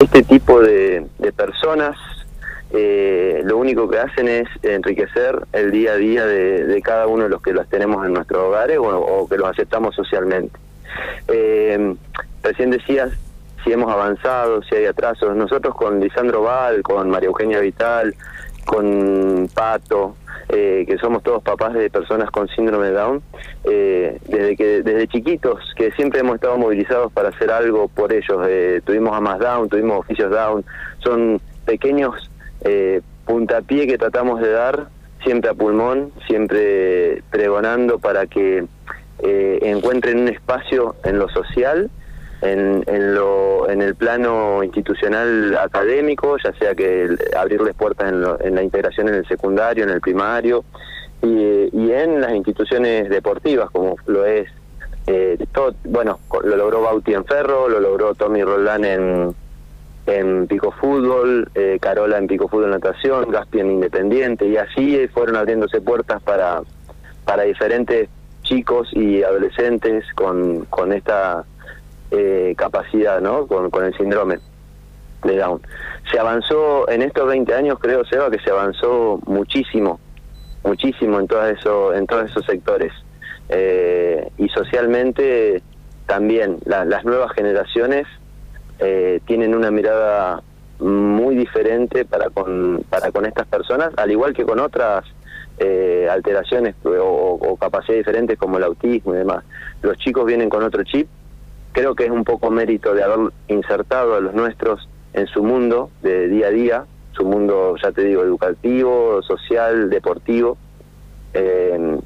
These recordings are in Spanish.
este tipo de, personas eh, lo único que hacen es enriquecer el día a día de, cada uno de los que las tenemos en nuestros hogares o, que los aceptamos socialmente. Eh, recién decías si hemos avanzado, si hay atrasos. Nosotros con Lisandro Val, con María Eugenia Vital, con Pato, eh, que somos todos papás de personas con síndrome de Down, eh, desde que desde chiquitos, que siempre hemos estado movilizados para hacer algo por ellos. Eh, tuvimos a más Down, tuvimos oficios Down, son pequeños eh, puntapié que tratamos de dar, siempre a pulmón, siempre pregonando para que encuentren un espacio en lo social en, en, lo, en el plano institucional académico, ya sea que abrirles puertas en, en, la integración en el secundario, en el primario, y, y en las instituciones deportivas, como lo es, eh, todo, bueno, lo logró Bauti en Ferro, lo logró Tommy Roldán en, en Pico Fútbol, eh, Carola en Pico Fútbol Natación, Gaspi en Independiente, y así fueron abriéndose puertas para, para diferentes chicos y adolescentes con, con esta eh, capacidad, ¿no? Con, el síndrome de Down. Se avanzó en estos 20 años, creo, Seba, que se avanzó muchísimo, muchísimo en, todo eso, en todos esos sectores. Eh, y socialmente también las nuevas generaciones eh, tienen una mirada muy diferente para con, para con estas personas, al igual que con otras eh, alteraciones o, o capacidades diferentes como el autismo y demás. Los chicos vienen con otro chip creo que es un poco mérito de haber insertado a los nuestros en su mundo de día a día, su mundo, ya te digo, educativo, social, deportivo. Eh,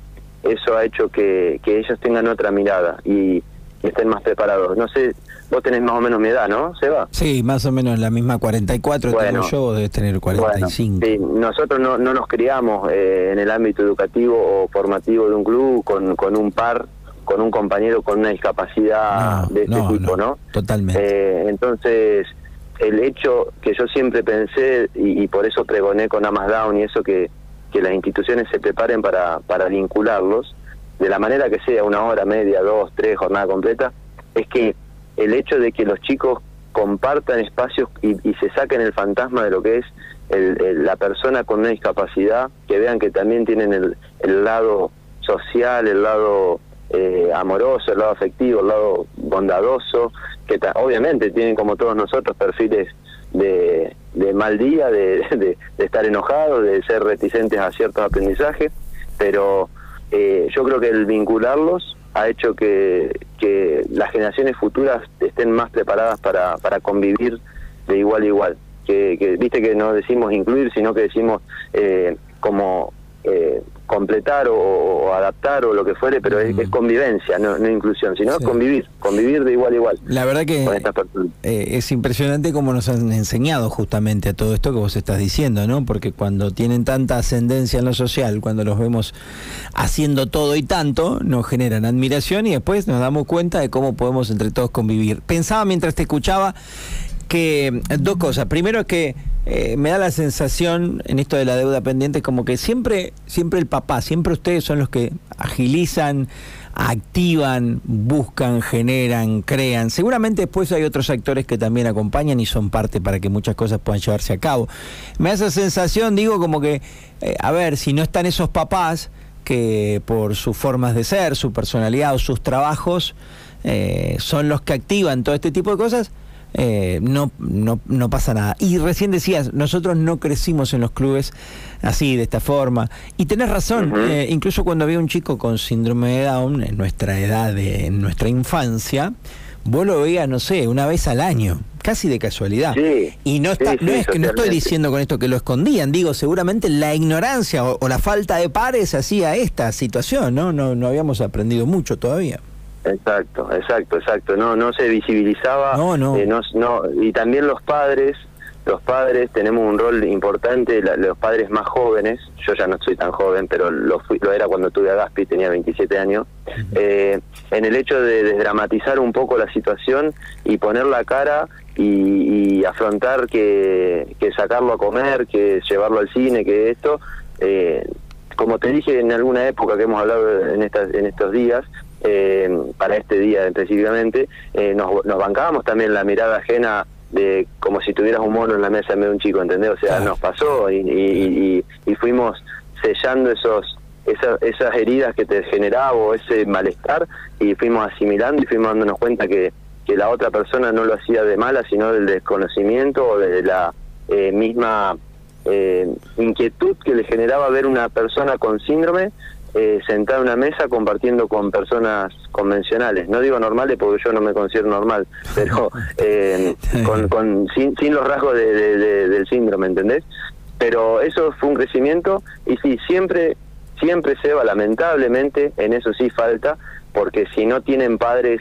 eso ha hecho que, que ellos tengan otra mirada y estén más preparados. No sé, vos tenés más o menos mi edad, ¿no, Seba? Sí, más o menos la misma 44 tengo yo, vos debes tener 45. sí, nosotros no, no nos criamos eh, en el ámbito educativo o formativo de un club con, con un par con un compañero con una discapacidad de este tipo, ¿no? Totalmente. Eh, entonces, el hecho que yo siempre pensé, y, por eso pregoné con Amas Down y eso que, que las instituciones se preparen para, para vincularlos, de la manera que sea, una hora, media, dos, tres, jornada completa, es que el hecho de que los chicos compartan espacios y, se saquen el fantasma de lo que es la persona con una discapacidad, que vean que también tienen el, el lado social, el lado eh, amoroso, el lado afectivo, el lado bondadoso, que obviamente tienen como todos nosotros perfiles de, de mal día, de, estar enojados, de ser reticentes a ciertos aprendizajes, pero eh, yo creo que el vincularlos ha hecho que, que las generaciones futuras estén más preparadas para, para convivir de igual a igual. Que, que viste que no decimos incluir, sino que decimos eh, como eh, completar o, adaptar o lo que fuere, pero es, convivencia, no, inclusión, sino convivir, convivir de igual a igual. La verdad que eh, es impresionante cómo nos han enseñado justamente a todo esto que vos estás diciendo, ¿no? Porque cuando tienen tanta ascendencia en lo social, cuando los vemos haciendo todo y tanto, nos generan admiración y después nos damos cuenta de cómo podemos entre todos convivir. Pensaba mientras te escuchaba que dos cosas. Primero es que eh, me da la sensación en esto de la deuda pendiente como que siempre, siempre el papá, siempre ustedes son los que agilizan, activan, buscan, generan, crean. Seguramente después hay otros actores que también acompañan y son parte para que muchas cosas puedan llevarse a cabo. Me da esa sensación, digo, como que, eh, a ver, si no están esos papás que por sus formas de ser, su personalidad o sus trabajos, eh, son los que activan todo este tipo de cosas, eh, no, no, no pasa nada. Y recién decías, nosotros no crecimos en los clubes así, de esta forma. Y tenés razón, eh, incluso cuando había un chico con síndrome de Down, en nuestra edad, de, en nuestra infancia, vos lo veías, no sé, una vez al año, casi de casualidad. y no, está, no es que no estoy diciendo con esto que lo escondían, digo, seguramente la ignorancia o, la falta de pares hacía esta situación, ¿no? No, no habíamos aprendido mucho todavía. Exacto, exacto, exacto. No, no se visibilizaba. No, no. Eh, no, y también los padres, los padres tenemos un rol importante, los padres más jóvenes, yo ya no soy tan joven, pero lo, fui, lo era cuando tuve a Gaspi, tenía 27 años, eh, en el hecho de desdramatizar un poco la situación y poner la cara y, afrontar que, que, sacarlo a comer, que llevarlo al cine, que esto, eh, como te dije en alguna época que hemos hablado en, estas, en estos días, eh, para este día específicamente, eh, nos, bancábamos también la mirada ajena de como si tuvieras un mono en la mesa en vez de un chico, ¿entendés? O sea, nos pasó y, y, y, fuimos sellando esos esas heridas que te generaba o ese malestar y fuimos asimilando y fuimos dándonos cuenta que, que la otra persona no lo hacía de mala, sino del desconocimiento o de la eh, misma eh, inquietud que le generaba ver una persona con síndrome eh, sentada en una mesa compartiendo con personas convencionales. No digo normales porque yo no me considero normal, pero eh, con, con, sin, sin los rasgos de, del síndrome, ¿entendés? Pero eso fue un crecimiento y sí, siempre, siempre se va, lamentablemente, en eso sí falta, porque si no tienen padres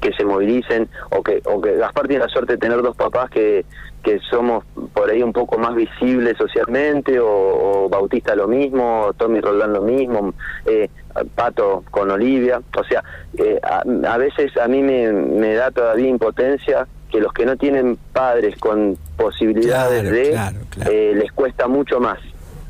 que se movilicen o que o que Gaspar tiene la suerte de tener dos papás que, que somos por ahí un poco más visibles socialmente o, Bautista lo mismo, Tommy Roldán lo mismo, eh, Pato con Olivia, o sea, eh, a, veces a mí me, me da todavía impotencia que los que no tienen padres con posibilidades de eh, les cuesta mucho más,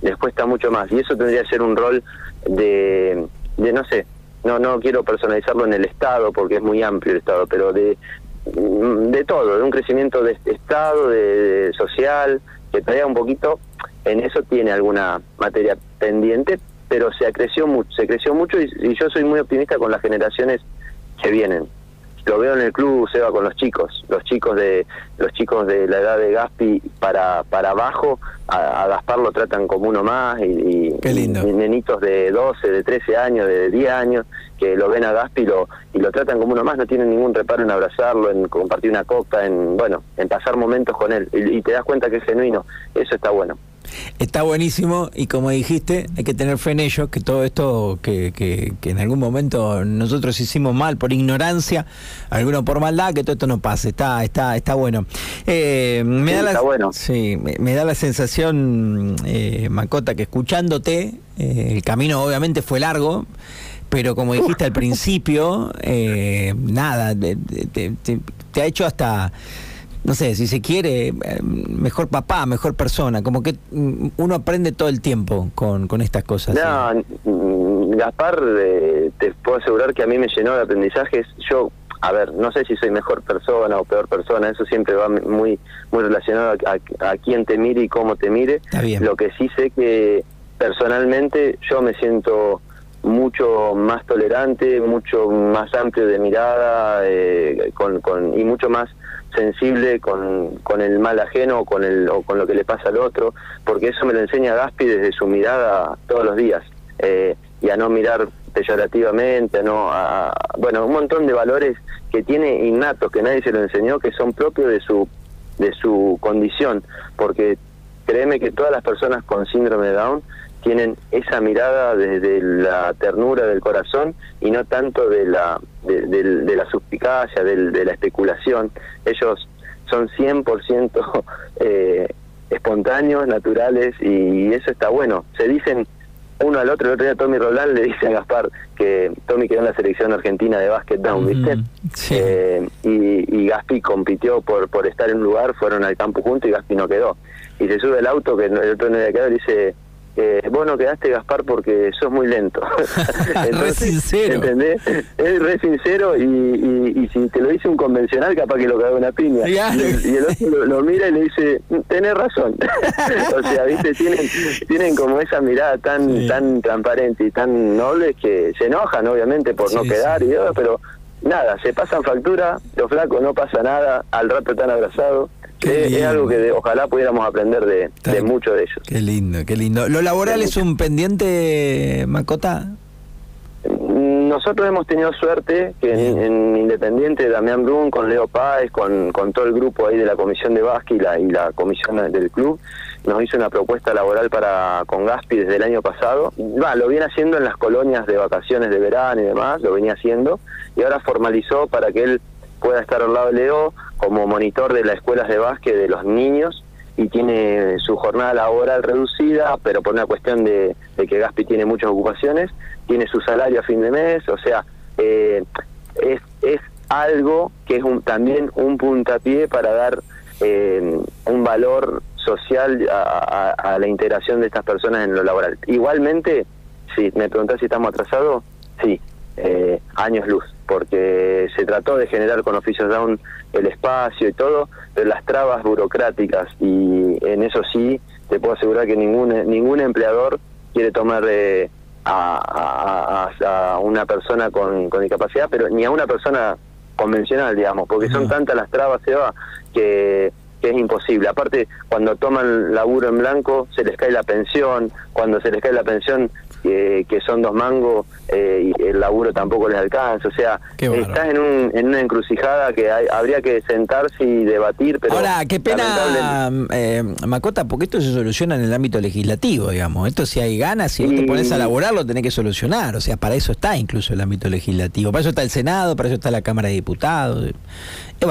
les cuesta mucho más. Y eso tendría que ser un rol de, de no sé, no no quiero personalizarlo en el Estado porque es muy amplio el Estado, pero de de todo, de un crecimiento de Estado, de, social, que todavía un poquito en eso tiene alguna materia pendiente, pero se creció mucho, se creció mucho y, yo soy muy optimista con las generaciones que vienen lo veo en el club Seba con los chicos. Los chicos de los chicos de la edad de Gaspi para para abajo a, Gaspar lo tratan como uno más y, nenitos de 12 de 13 años de 10 años que lo ven a Gaspi y lo, y lo tratan como uno más no tienen ningún reparo en abrazarlo en compartir una copa en bueno en pasar momentos con él. Y te das cuenta que es genuino. Eso está bueno Está buenísimo y como dijiste, hay que tener fe en ellos, que todo esto que, que, en algún momento nosotros hicimos mal por ignorancia, alguno por maldad, que todo esto no pase. Está, está, está bueno. Eh, me da la, está bueno. Sí, me, da la sensación, eh, Macota, que escuchándote, eh, el camino obviamente fue largo pero como dijiste al principio, eh, nada, te, ha hecho hasta no sé, si se quiere, eh, mejor papá, mejor persona, como que mm, uno aprende todo el tiempo con, con estas cosas. No, mm, Gaspar, eh, te puedo asegurar que a mí me llenó de aprendizajes. Yo, a ver, no sé si soy mejor persona o peor persona, eso siempre va muy muy relacionado a, a, quién te mire y cómo te mire. Lo que sí sé que personalmente yo me siento mucho más tolerante, mucho más amplio de mirada eh, con, con, y mucho más sensible con, con el mal ajeno o con, el, o con lo que le pasa al otro, porque eso me lo enseña Gaspi desde su mirada todos los días, eh, y a no mirar peyorativamente, no a, bueno, un montón de valores que tiene innatos, que nadie se lo enseñó, que son propios de su, de su condición, porque créeme que todas las personas con síndrome de Down tienen esa mirada desde la ternura del corazón y no tanto de la de, la suspicacia, de, la especulación. Ellos son 100% eh, espontáneos, naturales y eso está bueno. Se dicen uno al otro, el otro día Tommy Roland le dice a Gaspar que Tommy quedó en la selección argentina de básquet down, ¿viste? Eh, y, y, Gaspi compitió por por estar en un lugar, fueron al campo juntos y Gaspi no quedó. Y se sube el auto, que el otro no había quedado, y dice, eh, vos no quedaste Gaspar porque sos muy lento. re sincero. ¿Entendés? Es re sincero y, y, si te lo dice un convencional, capaz que lo caga una piña. Y, el otro lo, mira y le dice, tenés razón. o sea, viste, tienen, tienen como esa mirada tan, tan transparente y tan noble que se enojan, obviamente, por no quedar, y pero nada, se pasan factura, los flacos no pasa nada, al rato están abrazados es, algo que ojalá pudiéramos aprender de, de muchos de ellos. Qué lindo, qué lindo. ¿Lo laboral es un pendiente, Macota? Nosotros hemos tenido suerte que en, Independiente, Damián Brun, con Leo Páez, con, con todo el grupo ahí de la Comisión de Básquet y la, y la Comisión del Club, nos hizo una propuesta laboral para con Gaspi desde el año pasado. Va, lo viene haciendo en las colonias de vacaciones de verano y demás, lo venía haciendo, y ahora formalizó para que él pueda estar al lado de Leo como monitor de las escuelas de básquet de los niños y tiene su jornada laboral reducida, pero por una cuestión de, que Gaspi tiene muchas ocupaciones, tiene su salario a fin de mes, o sea, eh, es, es algo que es un, también un puntapié para dar eh, un valor social a, a, la integración de estas personas en lo laboral. Igualmente, si me preguntás si estamos atrasados, sí, eh, años luz, porque se trató de generar con oficios down el espacio y todo, pero las trabas burocráticas y en eso sí te puedo asegurar que ningún ningún empleador quiere tomar eh, a, a, una persona con, con discapacidad, pero ni a una persona convencional, digamos, porque son tantas las trabas, Eva, que que es imposible. Aparte, cuando toman laburo en blanco, se les cae la pensión, cuando se les cae la pensión, eh, que son dos mangos, eh, y el laburo tampoco les alcanza. O sea, estás en, un, en una encrucijada que habría que sentarse y debatir. Pero Ahora, qué pena, eh, Macota, porque esto se soluciona en el ámbito legislativo, digamos. Esto si hay ganas, si te pones a laborar, lo tenés que solucionar. O sea, para eso está incluso el ámbito legislativo. Para eso está el Senado, para eso está la Cámara de Diputados.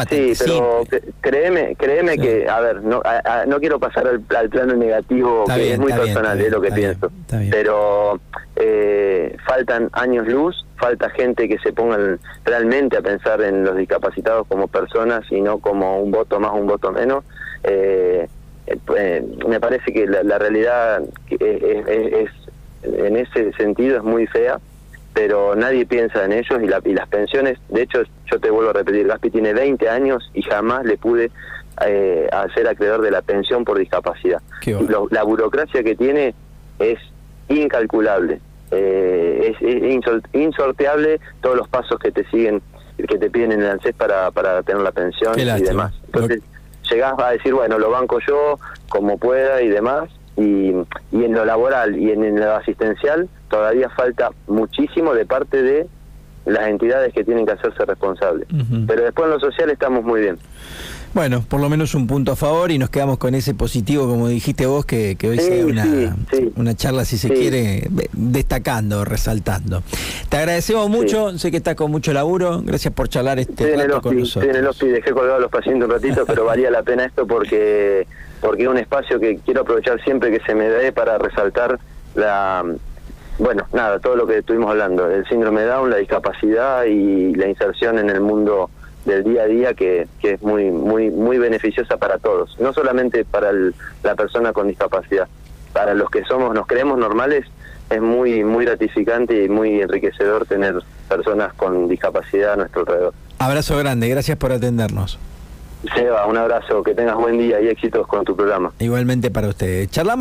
Sí, pero créeme, créeme que, a ver, no, no quiero pasar al, plano negativo, que es muy personal, es lo que pienso. pero eh, faltan años luz, falta gente que se ponga realmente a pensar en los discapacitados como personas y no como un voto más, un voto menos. Eh, eh, me parece que la, realidad es, en ese sentido es muy fea pero nadie piensa en ellos y, las pensiones, de hecho yo te vuelvo a repetir, Gaspi tiene 20 años y jamás le pude eh, hacer acreedor de la pensión por discapacidad. la burocracia que tiene es incalculable, eh, es, insorteable todos los pasos que te siguen, que te piden en el ANSES para, para tener la pensión y demás. Entonces llegás a decir, bueno, lo banco yo como pueda y demás, y, y en lo laboral y en, lo asistencial todavía falta muchísimo de parte de las entidades que tienen que hacerse responsables. Pero después en lo social estamos muy bien. Bueno, por lo menos un punto a favor y nos quedamos con ese positivo, como dijiste vos, que, hoy sea una, una charla, si se quiere, destacando, resaltando. Te agradecemos mucho, sé que estás con mucho laburo, gracias por charlar este rato con nosotros. en el hospital, dejé colgado los pacientes un ratito, pero valía la pena esto porque porque es un espacio que quiero aprovechar siempre que se me dé para resaltar la bueno, nada, todo lo que estuvimos hablando, el síndrome de Down, la discapacidad y la inserción en el mundo del día a día que, que es muy muy muy beneficiosa para todos, no solamente para la persona con discapacidad, para los que somos nos creemos normales es muy muy gratificante y muy enriquecedor tener personas con discapacidad a nuestro alrededor. Abrazo grande, gracias por atendernos. Seba, un abrazo, que tengas buen día y éxitos con tu programa. Igualmente para usted. Charlamos